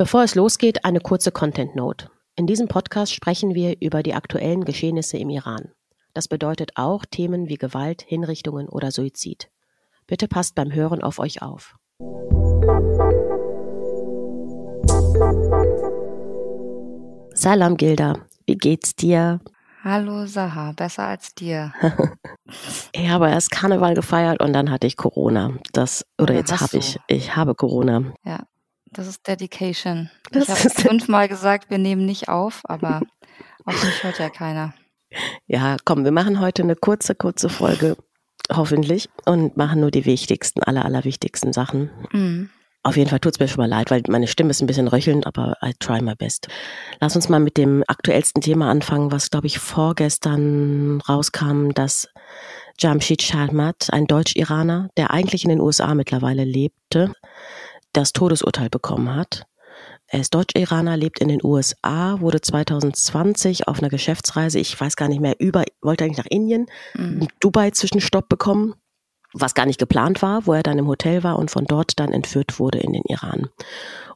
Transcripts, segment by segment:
Bevor es losgeht, eine kurze Content Note. In diesem Podcast sprechen wir über die aktuellen Geschehnisse im Iran. Das bedeutet auch Themen wie Gewalt, Hinrichtungen oder Suizid. Bitte passt beim Hören auf euch auf. Salam Gilda, wie geht's dir? Hallo Saha, besser als dir. ich habe erst Karneval gefeiert und dann hatte ich Corona. Das oder, oder jetzt habe ich ich habe Corona. Ja, das ist Dedication. Das ich habe fünfmal gesagt, wir nehmen nicht auf, aber auf mich hört ja keiner. Ja, komm, wir machen heute eine kurze, kurze Folge, hoffentlich, und machen nur die wichtigsten, aller, allerwichtigsten Sachen. Mhm. Auf jeden Fall tut es mir schon mal leid, weil meine Stimme ist ein bisschen röchelnd, aber I try my best. Lass uns mal mit dem aktuellsten Thema anfangen, was, glaube ich, vorgestern rauskam, dass Jamshid Sharmat, ein Deutsch-Iraner, der eigentlich in den USA mittlerweile lebte, das Todesurteil bekommen hat. Er ist Deutsch-Iraner, lebt in den USA, wurde 2020 auf einer Geschäftsreise, ich weiß gar nicht mehr, über, wollte eigentlich nach Indien, mhm. Dubai Zwischenstopp bekommen, was gar nicht geplant war, wo er dann im Hotel war und von dort dann entführt wurde in den Iran.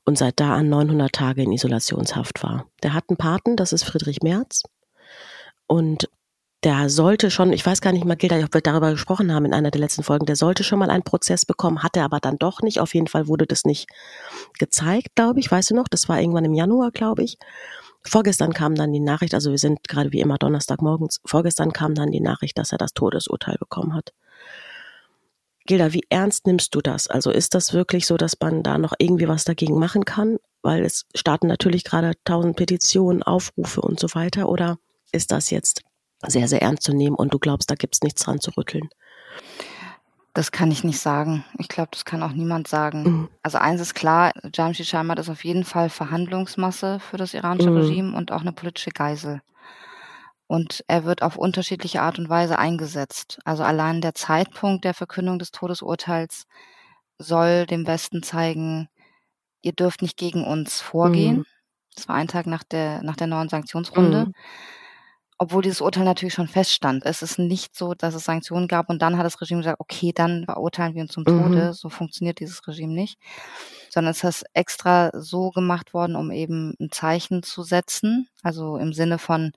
Und seit da an 900 Tage in Isolationshaft war. Der hat einen Paten, das ist Friedrich Merz. Und der sollte schon, ich weiß gar nicht mal, Gilda, ob wir darüber gesprochen haben in einer der letzten Folgen, der sollte schon mal einen Prozess bekommen, hatte aber dann doch nicht. Auf jeden Fall wurde das nicht gezeigt, glaube ich. Weißt du noch? Das war irgendwann im Januar, glaube ich. Vorgestern kam dann die Nachricht, also wir sind gerade wie immer Donnerstagmorgens, vorgestern kam dann die Nachricht, dass er das Todesurteil bekommen hat. Gilda, wie ernst nimmst du das? Also ist das wirklich so, dass man da noch irgendwie was dagegen machen kann? Weil es starten natürlich gerade tausend Petitionen, Aufrufe und so weiter. Oder ist das jetzt sehr, sehr ernst zu nehmen und du glaubst, da gibt's nichts dran zu rütteln? Das kann ich nicht sagen. Ich glaube, das kann auch niemand sagen. Mhm. Also eins ist klar, Jamshid Sharmat ist auf jeden Fall Verhandlungsmasse für das iranische mhm. Regime und auch eine politische Geisel. Und er wird auf unterschiedliche Art und Weise eingesetzt. Also allein der Zeitpunkt der Verkündung des Todesurteils soll dem Westen zeigen, ihr dürft nicht gegen uns vorgehen. Mhm. Das war ein Tag nach der, nach der neuen Sanktionsrunde. Obwohl dieses Urteil natürlich schon feststand. Es ist nicht so, dass es Sanktionen gab und dann hat das Regime gesagt, okay, dann verurteilen wir uns zum Tode. Mhm. So funktioniert dieses Regime nicht. Sondern es ist extra so gemacht worden, um eben ein Zeichen zu setzen. Also im Sinne von,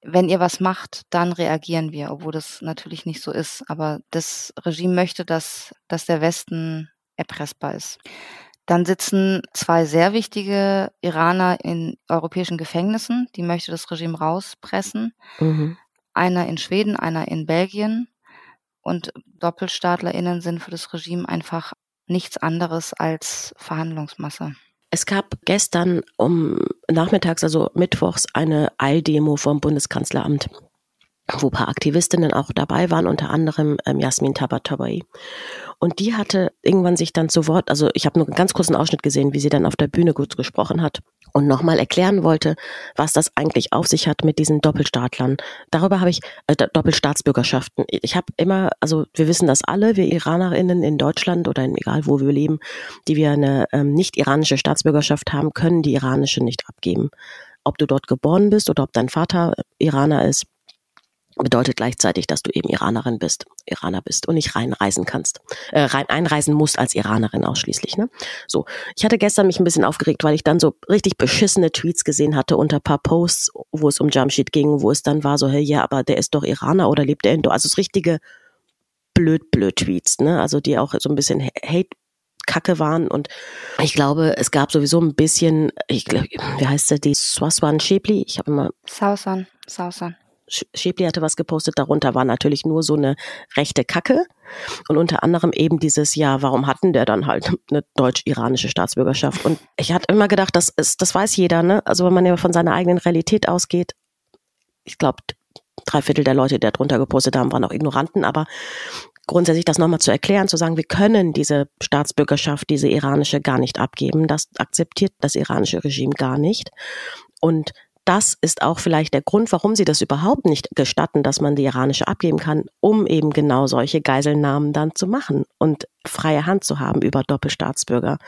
wenn ihr was macht, dann reagieren wir, obwohl das natürlich nicht so ist. Aber das Regime möchte, dass, dass der Westen erpressbar ist. Dann sitzen zwei sehr wichtige Iraner in europäischen Gefängnissen. Die möchte das Regime rauspressen. Mhm. Einer in Schweden, einer in Belgien. Und DoppelstaatlerInnen sind für das Regime einfach nichts anderes als Verhandlungsmasse. Es gab gestern um nachmittags, also mittwochs, eine Eildemo vom Bundeskanzleramt wo paar Aktivistinnen auch dabei waren, unter anderem ähm, Jasmin Tabatabai. Und die hatte irgendwann sich dann zu Wort, also ich habe nur einen ganz kurzen Ausschnitt gesehen, wie sie dann auf der Bühne gut gesprochen hat und nochmal erklären wollte, was das eigentlich auf sich hat mit diesen Doppelstaatlern. Darüber habe ich, äh, Doppelstaatsbürgerschaften. Ich habe immer, also wir wissen das alle, wir Iranerinnen in Deutschland oder in, egal wo wir leben, die wir eine ähm, nicht iranische Staatsbürgerschaft haben, können die iranische nicht abgeben. Ob du dort geboren bist oder ob dein Vater Iraner ist, bedeutet gleichzeitig, dass du eben Iranerin bist, Iraner bist und nicht reinreisen kannst, äh, rein einreisen musst als Iranerin ausschließlich. Ne? So, ich hatte gestern mich ein bisschen aufgeregt, weil ich dann so richtig beschissene Tweets gesehen hatte unter paar Posts, wo es um Jamshid ging, wo es dann war so, hey, ja, aber der ist doch Iraner oder lebt er in, also das richtige blöd blöd Tweets, ne? Also die auch so ein bisschen Hate Kacke waren und ich glaube, es gab sowieso ein bisschen, ich glaube, wie heißt der, die Swaswan Shepli? Ich habe immer Sausan, Sausan. Schäbli hatte was gepostet, darunter war natürlich nur so eine rechte Kacke und unter anderem eben dieses, ja, warum hatten der dann halt eine deutsch-iranische Staatsbürgerschaft? Und ich hatte immer gedacht, das ist, das weiß jeder, ne? Also wenn man ja von seiner eigenen Realität ausgeht, ich glaube, drei Viertel der Leute, die darunter gepostet haben, waren auch Ignoranten, aber grundsätzlich das nochmal zu erklären, zu sagen, wir können diese Staatsbürgerschaft, diese iranische gar nicht abgeben, das akzeptiert das iranische Regime gar nicht. Und das ist auch vielleicht der Grund, warum sie das überhaupt nicht gestatten, dass man die iranische abgeben kann, um eben genau solche Geiselnahmen dann zu machen und freie Hand zu haben über Doppelstaatsbürger,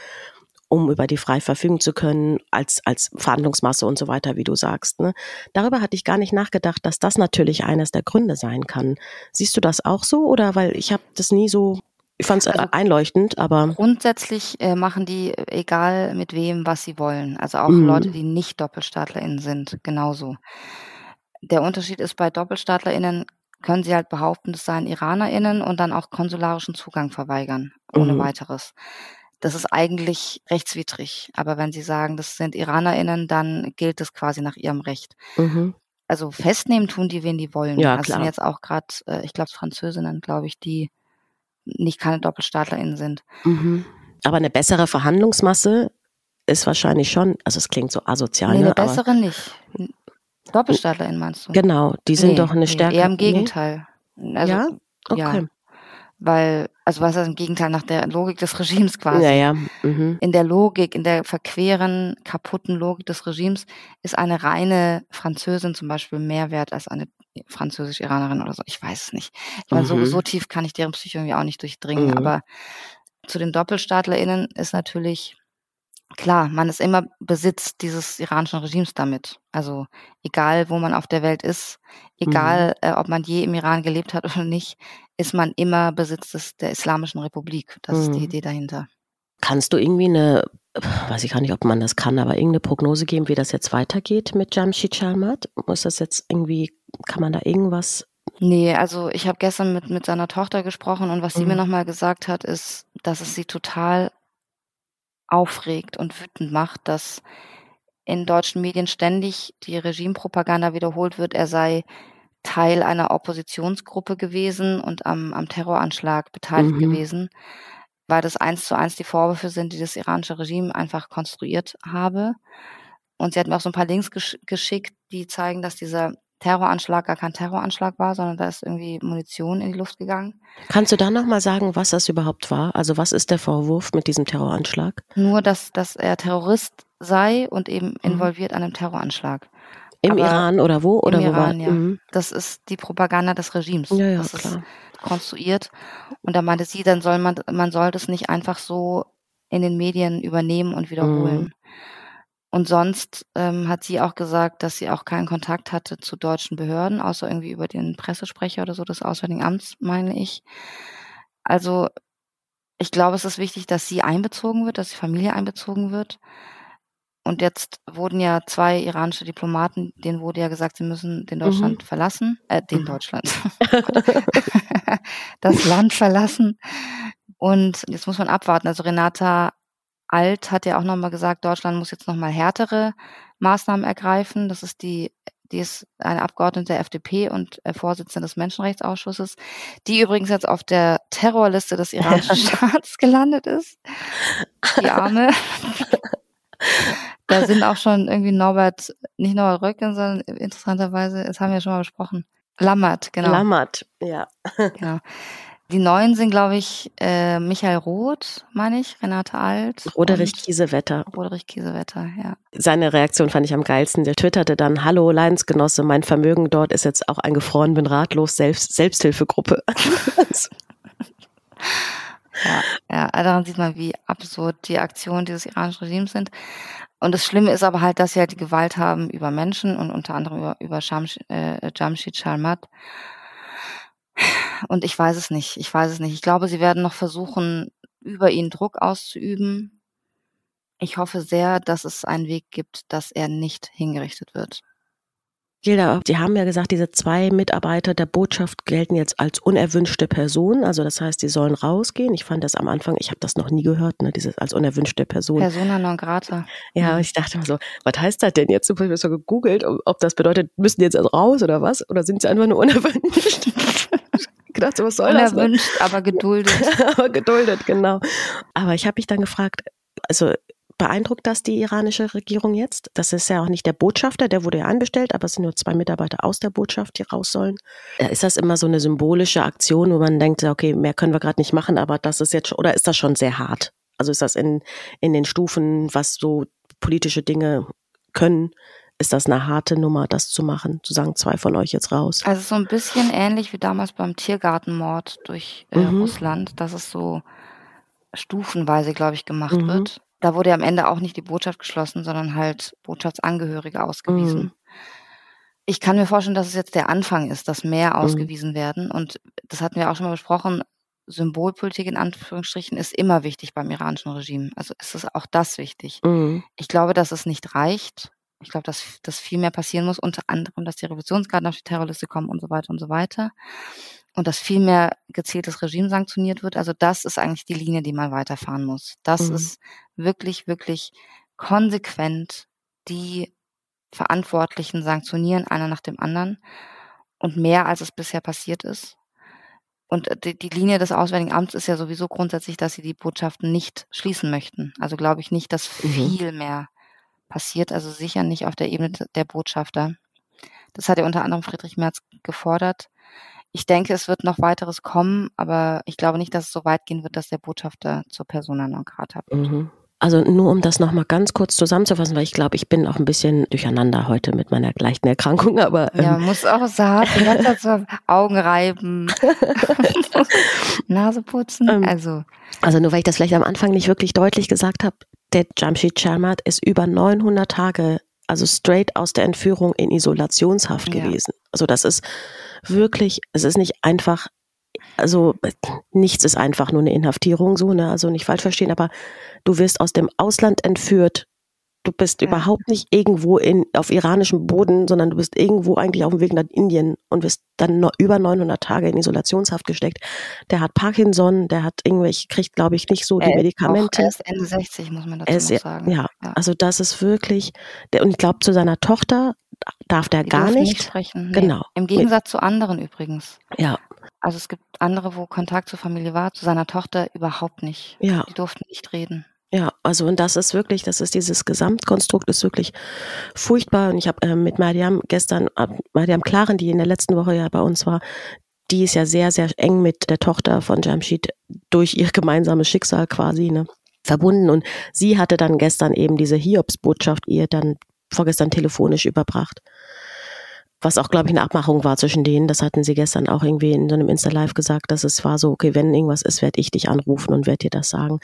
um über die frei verfügen zu können als, als Verhandlungsmasse und so weiter, wie du sagst. Ne? Darüber hatte ich gar nicht nachgedacht, dass das natürlich eines der Gründe sein kann. Siehst du das auch so oder weil ich habe das nie so Ich fand es also einleuchtend, aber. Grundsätzlich äh, machen die, egal mit wem, was sie wollen. Also auch mhm. Leute, die nicht DoppelstaatlerInnen sind, genauso. Der Unterschied ist, bei DoppelstaatlerInnen können sie halt behaupten, das seien IranerInnen und dann auch konsularischen Zugang verweigern, ohne mhm. weiteres. Das ist eigentlich rechtswidrig. Aber wenn sie sagen, das sind IranerInnen, dann gilt das quasi nach ihrem Recht. Mhm. Also festnehmen tun die, wen die wollen. Ja, also klar. sind jetzt auch gerade, äh, ich glaube, Französinnen, glaube ich, die nicht keine DoppelstaatlerInnen sind. Mhm. Aber eine bessere Verhandlungsmasse ist wahrscheinlich schon, also es klingt so asozial. Nee, eine ne, bessere nicht. DoppelstaatlerInnen meinst du? Genau, die sind nee, doch eine Stärke. Nee, eher im Gegenteil. Nee? Also, ja? Okay. Ja, weil, also was ist im Gegenteil nach der Logik des Regimes quasi? Ja, ja. Mhm. In der Logik, in der verqueren, kaputten Logik des Regimes ist eine reine Französin zum Beispiel mehr wert als eine französisch-Iranerin oder so. Ich weiß es nicht. Ich meine, mhm. so, so tief kann ich deren Psyche irgendwie auch nicht durchdringen. Mhm. Aber zu den DoppelstaatlerInnen ist natürlich klar, man ist immer Besitz dieses iranischen Regimes damit. Also egal, wo man auf der Welt ist, egal, mhm. äh, ob man je im Iran gelebt hat oder nicht, ist man immer Besitz des, der Islamischen Republik. Das ist die mhm. Idee dahinter. Kannst du irgendwie eine, weiß ich gar nicht, ob man das kann, aber irgendeine Prognose geben, wie das jetzt weitergeht mit Jamshid Sharmat? Muss das jetzt irgendwie, kann man da irgendwas Nee, also ich habe gestern mit, mit seiner Tochter gesprochen und was sie mir mhm. nochmal gesagt hat, ist, dass es sie total aufregt und wütend macht, dass in deutschen Medien ständig die Regimepropaganda wiederholt wird, er sei Teil einer Oppositionsgruppe gewesen und am, am Terroranschlag beteiligt mhm. gewesen, weil das eins zu eins die Vorwürfe sind, die das iranische Regime einfach konstruiert habe. Und sie hat mir auch so ein paar Links gesch geschickt, die zeigen, dass dieser Terroranschlag gar kein Terroranschlag war, sondern da ist irgendwie Munition in die Luft gegangen. Kannst du da nochmal sagen, was das überhaupt war? Also was ist der Vorwurf mit diesem Terroranschlag? Nur, dass, dass er Terrorist sei und eben mhm. involviert an einem Terroranschlag. Im Aber Iran oder wo? Oder Im wo Iran, war? ja. Mhm. Das ist die Propaganda des Regimes. Ja, ja, das klar. ist konstruiert. Und da meinte sie, dann soll man, man soll das nicht einfach so in den Medien übernehmen und wiederholen. Mhm. Und sonst ähm, hat sie auch gesagt, dass sie auch keinen Kontakt hatte zu deutschen Behörden, außer irgendwie über den Pressesprecher oder so des Auswärtigen Amts, meine ich. Also ich glaube, es ist wichtig, dass sie einbezogen wird, dass die Familie einbezogen wird. Und jetzt wurden ja zwei iranische Diplomaten, denen wurde ja gesagt, sie müssen den Deutschland mhm. verlassen, äh, den mhm. Deutschland, das Land verlassen. Und jetzt muss man abwarten. Also Renata Alt hat ja auch nochmal gesagt, Deutschland muss jetzt nochmal härtere Maßnahmen ergreifen. Das ist die, die ist eine Abgeordnete der FDP und äh, Vorsitzende des Menschenrechtsausschusses, die übrigens jetzt auf der Terrorliste des iranischen Staats gelandet ist. Die Arme. da sind auch schon irgendwie Norbert, nicht Norbert Röcken, sondern interessanterweise, das haben wir schon mal besprochen. Lammert, genau. Lammert, ja. genau. Die neuen sind, glaube ich, äh, Michael Roth, meine ich, Renate Alt. Roderich Kiesewetter. Roderich Kiesewetter, ja. Seine Reaktion fand ich am geilsten. Der twitterte dann, hallo Leidensgenosse, mein Vermögen dort ist jetzt auch eingefroren, bin ratlos, Selbst Selbsthilfegruppe. ja, ja, daran sieht man, wie absurd die Aktionen dieses iranischen Regimes sind. Und das Schlimme ist aber halt, dass sie halt die Gewalt haben über Menschen und unter anderem über, über Jamshid, äh, Jamshid Sharmat. Und ich weiß es nicht. Ich weiß es nicht. Ich glaube, sie werden noch versuchen, über ihn Druck auszuüben. Ich hoffe sehr, dass es einen Weg gibt, dass er nicht hingerichtet wird. Gilda, Sie haben ja gesagt, diese zwei Mitarbeiter der Botschaft gelten jetzt als unerwünschte Person. Also das heißt, die sollen rausgehen. Ich fand das am Anfang, ich habe das noch nie gehört, ne, dieses als unerwünschte Person. Persona non grata. Ja, mhm. ich dachte mir so, was heißt das denn jetzt? Ich habe so gegoogelt, ob das bedeutet, müssen die jetzt raus oder was? Oder sind sie einfach nur unerwünscht? Gedacht, was soll das? Unerwünscht, aber geduldet. aber geduldet, genau. Aber ich habe mich dann gefragt, also beeindruckt das die iranische Regierung jetzt? Das ist ja auch nicht der Botschafter, der wurde ja anbestellt, aber es sind nur zwei Mitarbeiter aus der Botschaft, die raus sollen. Ist das immer so eine symbolische Aktion, wo man denkt, okay, mehr können wir gerade nicht machen, aber das ist jetzt, oder ist das schon sehr hart? Also ist das in, in den Stufen, was so politische Dinge können, ist das eine harte Nummer, das zu machen, zu sagen, zwei von euch jetzt raus? Also so ein bisschen ähnlich wie damals beim Tiergartenmord durch äh, mhm. Russland, dass es so stufenweise, glaube ich, gemacht mhm. wird. Da wurde ja am Ende auch nicht die Botschaft geschlossen, sondern halt Botschaftsangehörige ausgewiesen. Mhm. Ich kann mir vorstellen, dass es jetzt der Anfang ist, dass mehr mhm. ausgewiesen werden. Und das hatten wir auch schon mal besprochen. Symbolpolitik in Anführungsstrichen ist immer wichtig beim iranischen Regime. Also ist es auch das wichtig. Mhm. Ich glaube, dass es nicht reicht. Ich glaube, dass, dass viel mehr passieren muss, unter anderem, dass die Revolutionsgarden auf die Terrorliste kommen und so weiter und so weiter. Und dass viel mehr gezieltes Regime sanktioniert wird. Also das ist eigentlich die Linie, die man weiterfahren muss. Das mhm. ist wirklich, wirklich konsequent die Verantwortlichen sanktionieren, einer nach dem anderen. Und mehr, als es bisher passiert ist. Und äh, die, die Linie des Auswärtigen Amts ist ja sowieso grundsätzlich, dass sie die Botschaften nicht schließen möchten. Also glaube ich nicht, dass mhm. viel mehr passiert. Also sicher nicht auf der Ebene der Botschafter. Das hat ja unter anderem Friedrich Merz gefordert. Ich denke, es wird noch weiteres kommen, aber ich glaube nicht, dass es so weit gehen wird, dass der Botschafter zur Persona non grata wird. Mhm. Also nur um das nochmal ganz kurz zusammenzufassen, weil ich glaube, ich bin auch ein bisschen durcheinander heute mit meiner leichten Erkrankung, aber. Ähm, ja, muss auch sagen, die ganze Zeit Augen reiben, Nase putzen, ähm, also. Also nur weil ich das vielleicht am Anfang nicht wirklich deutlich gesagt habe, der Jamshid Sharmat ist über 900 Tage, also straight aus der Entführung in Isolationshaft ja. gewesen. Also das ist wirklich, es ist nicht einfach also nichts ist einfach nur eine Inhaftierung, so, ne? Also nicht falsch verstehen, aber du wirst aus dem Ausland entführt. Du bist ja. überhaupt nicht irgendwo in, auf iranischem Boden, sondern du bist irgendwo eigentlich auf dem Weg nach Indien und wirst dann noch über 900 Tage in Isolationshaft gesteckt. Der hat Parkinson, der hat irgendwelche, kriegt glaube ich nicht so die er Medikamente. Er ist Ende 60, muss man dazu ist, sagen. Ja, ja, also das ist wirklich, der, und ich glaube zu seiner Tochter darf der die gar nicht. nicht sprechen. Nee. Genau. Im Gegensatz zu anderen übrigens. Ja, also es gibt andere, wo Kontakt zur Familie war, zu seiner Tochter überhaupt nicht. Ja. Die durften nicht reden. Ja, also und das ist wirklich, das ist dieses Gesamtkonstrukt ist wirklich furchtbar. Und ich habe äh, mit Mariam gestern, Mariam Klaren, die in der letzten Woche ja bei uns war, die ist ja sehr, sehr eng mit der Tochter von Jamshid durch ihr gemeinsames Schicksal quasi ne, verbunden. Und sie hatte dann gestern eben diese Hiobsbotschaft ihr dann vorgestern telefonisch überbracht was auch, glaube ich, eine Abmachung war zwischen denen. Das hatten sie gestern auch irgendwie in so einem Insta-Live gesagt, dass es war so, okay, wenn irgendwas ist, werde ich dich anrufen und werde dir das sagen.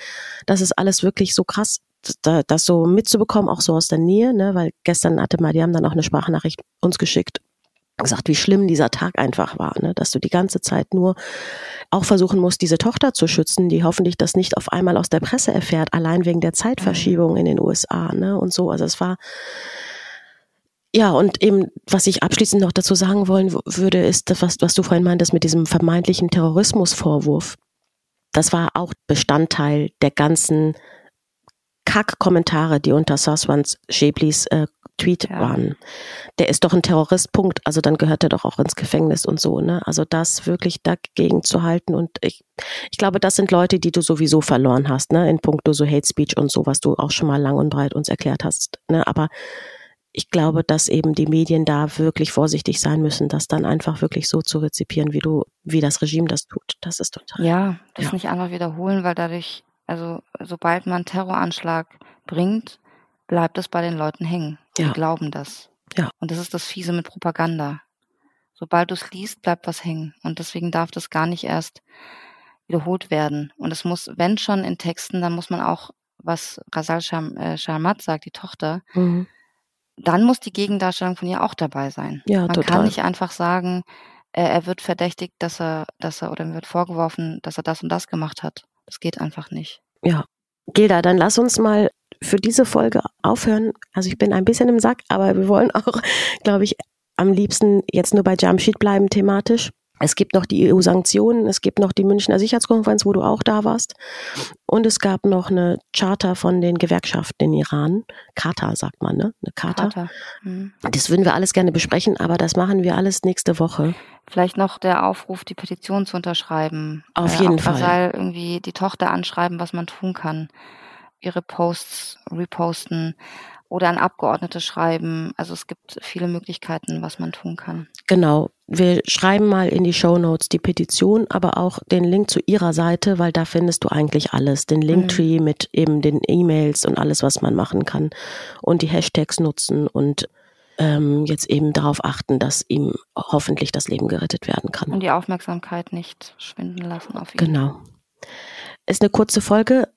Das ist alles wirklich so krass, da, das so mitzubekommen, auch so aus der Nähe, ne? weil gestern hatte Mariam dann auch eine Sprachnachricht uns geschickt, gesagt, wie schlimm dieser Tag einfach war, ne? dass du die ganze Zeit nur auch versuchen musst, diese Tochter zu schützen, die hoffentlich das nicht auf einmal aus der Presse erfährt, allein wegen der Zeitverschiebung in den USA, ne? Und so. Also es war ja, und eben, was ich abschließend noch dazu sagen wollen würde, ist das, was, was du vorhin meintest mit diesem vermeintlichen Terrorismusvorwurf. Das war auch Bestandteil der ganzen Kack-Kommentare, die unter Saswans Schäblis äh, Tweet ja. waren. Der ist doch ein Terroristpunkt, also dann gehört er doch auch ins Gefängnis und so, ne? Also das wirklich dagegen zu halten und ich, ich glaube, das sind Leute, die du sowieso verloren hast, ne? In puncto so Hate Speech und so, was du auch schon mal lang und breit uns erklärt hast, ne? Aber ich glaube, dass eben die Medien da wirklich vorsichtig sein müssen, das dann einfach wirklich so zu rezipieren, wie du, wie das Regime das tut. Das ist total. Ja, das ja. nicht einfach wiederholen, weil dadurch, also sobald man Terroranschlag bringt, bleibt es bei den Leuten hängen. Die ja. glauben das. Ja. Und das ist das Fiese mit Propaganda. Sobald du es liest, bleibt was hängen. Und deswegen darf das gar nicht erst wiederholt werden. Und es muss, wenn schon in Texten, dann muss man auch, was Rasal äh, Sharmat sagt, die Tochter, mhm dann muss die Gegendarstellung von ihr auch dabei sein. Ja, Man total. kann nicht einfach sagen, äh, er wird verdächtigt, dass er, dass er oder ihm wird vorgeworfen, dass er das und das gemacht hat. Das geht einfach nicht. Ja. Gilda, dann lass uns mal für diese Folge aufhören. Also ich bin ein bisschen im Sack, aber wir wollen auch, glaube ich, am liebsten jetzt nur bei Jamsheed bleiben thematisch. Es gibt noch die EU-Sanktionen, es gibt noch die Münchner Sicherheitskonferenz, wo du auch da warst. Und es gab noch eine Charta von den Gewerkschaften in Iran. Charta sagt man, ne? Eine Charta. Charta. Mhm. Das würden wir alles gerne besprechen, aber das machen wir alles nächste Woche. Vielleicht noch der Aufruf, die Petition zu unterschreiben. Auf äh, jeden Fall. Fall. irgendwie die Tochter anschreiben, was man tun kann. Ihre Posts reposten oder an Abgeordnete schreiben. Also es gibt viele Möglichkeiten, was man tun kann. Genau. Wir schreiben mal in die Show Notes die Petition, aber auch den Link zu ihrer Seite, weil da findest du eigentlich alles. Den Linktree mhm. mit eben den E-Mails und alles, was man machen kann. Und die Hashtags nutzen und ähm, jetzt eben darauf achten, dass ihm hoffentlich das Leben gerettet werden kann. Und die Aufmerksamkeit nicht schwinden lassen auf ihn. Genau. Ist eine kurze Folge,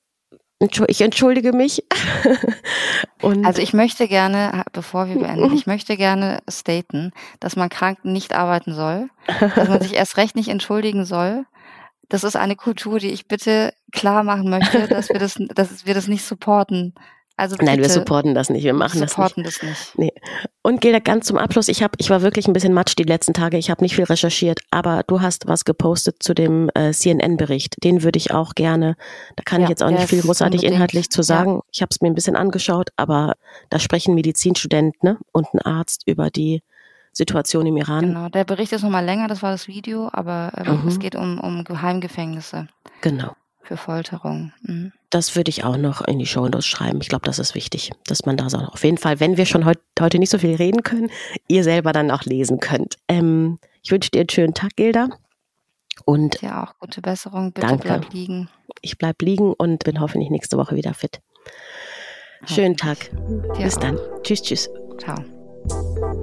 ich entschuldige mich. also ich möchte gerne, bevor wir beenden, ich möchte gerne staten, dass man krank nicht arbeiten soll, dass man sich erst recht nicht entschuldigen soll, das ist eine Kultur, die ich bitte klar machen möchte, dass wir das, dass wir das nicht supporten. Also Nein, wir supporten das nicht. Wir machen das nicht. das nicht. Nee. Und Gilda, ganz zum Abschluss. Ich habe, ich war wirklich ein bisschen matsch die letzten Tage. Ich habe nicht viel recherchiert, aber du hast was gepostet zu dem äh, CNN-Bericht. Den würde ich auch gerne. Da kann ja, ich jetzt auch nicht viel großartig unbedingt. inhaltlich zu sagen. Ja. Ich habe es mir ein bisschen angeschaut, aber da sprechen Medizinstudenten ne, und ein Arzt über die Situation im Iran. Genau, der Bericht ist nochmal länger, das war das Video, aber äh, mhm. es geht um, um Geheimgefängnisse. Genau. Für Folterung. Mhm. Das würde ich auch noch in die Show Notes schreiben. Ich glaube, das ist wichtig, dass man da so auf jeden Fall, wenn wir schon heut, heute nicht so viel reden können, ihr selber dann auch lesen könnt. Ähm, ich wünsche dir einen schönen Tag, Gilda. Und ja, auch gute Besserung. Bitte danke. bleib liegen. Ich bleib liegen und bin hoffentlich nächste Woche wieder fit. Schönen Tag. Dir Bis auch. dann. Tschüss, tschüss. Ciao.